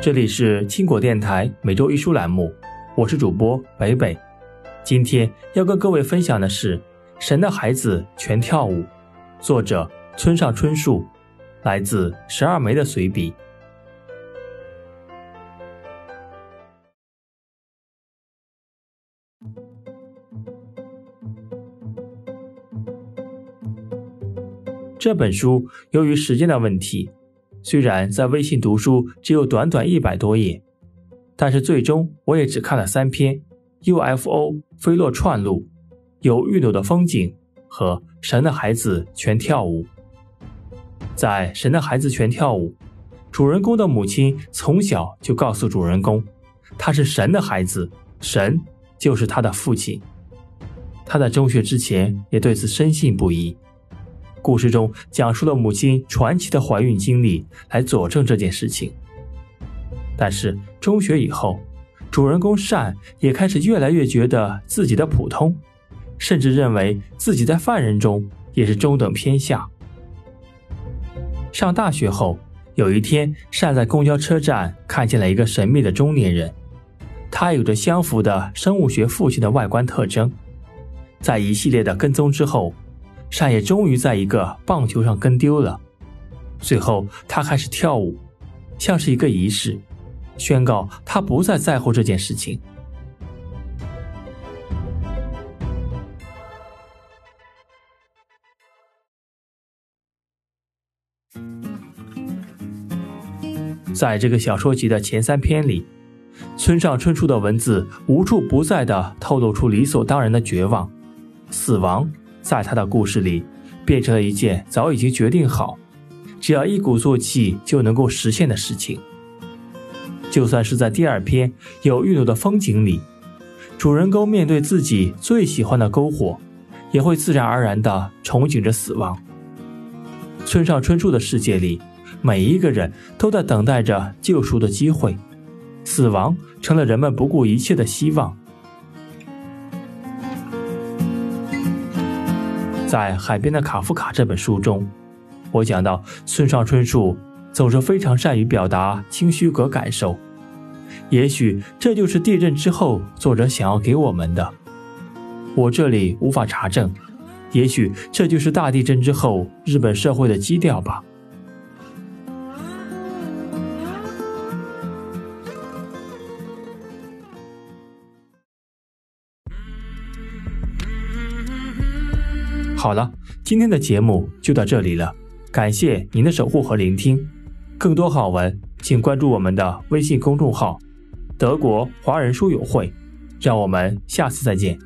这里是青果电台每周一书栏目，我是主播北北。今天要跟各位分享的是《神的孩子全跳舞》，作者村上春树，来自十二枚的随笔。这本书由于时间的问题。虽然在微信读书只有短短一百多页，但是最终我也只看了三篇：UFO 飞落串路、有玉楼的风景和神的孩子全跳舞。在神的孩子全跳舞，主人公的母亲从小就告诉主人公，他是神的孩子，神就是他的父亲。他在中学之前也对此深信不疑。故事中讲述了母亲传奇的怀孕经历，来佐证这件事情。但是中学以后，主人公善也开始越来越觉得自己的普通，甚至认为自己在犯人中也是中等偏下。上大学后，有一天，善在公交车站看见了一个神秘的中年人，他有着相符的生物学父亲的外观特征。在一系列的跟踪之后。善也终于在一个棒球上跟丢了，最后他开始跳舞，像是一个仪式，宣告他不再在乎这件事情。在这个小说集的前三篇里，村上春树的文字无处不在的透露出理所当然的绝望、死亡。在他的故事里，变成了一件早已经决定好，只要一鼓作气就能够实现的事情。就算是在第二篇有玉楼的风景里，主人公面对自己最喜欢的篝火，也会自然而然地憧憬着死亡。村上春树的世界里，每一个人都在等待着救赎的机会，死亡成了人们不顾一切的希望。在《海边的卡夫卡》这本书中，我讲到村上春树总是非常善于表达清虚格感受，也许这就是地震之后作者想要给我们的。我这里无法查证，也许这就是大地震之后日本社会的基调吧。好了，今天的节目就到这里了，感谢您的守护和聆听。更多好文，请关注我们的微信公众号“德国华人书友会”。让我们下次再见。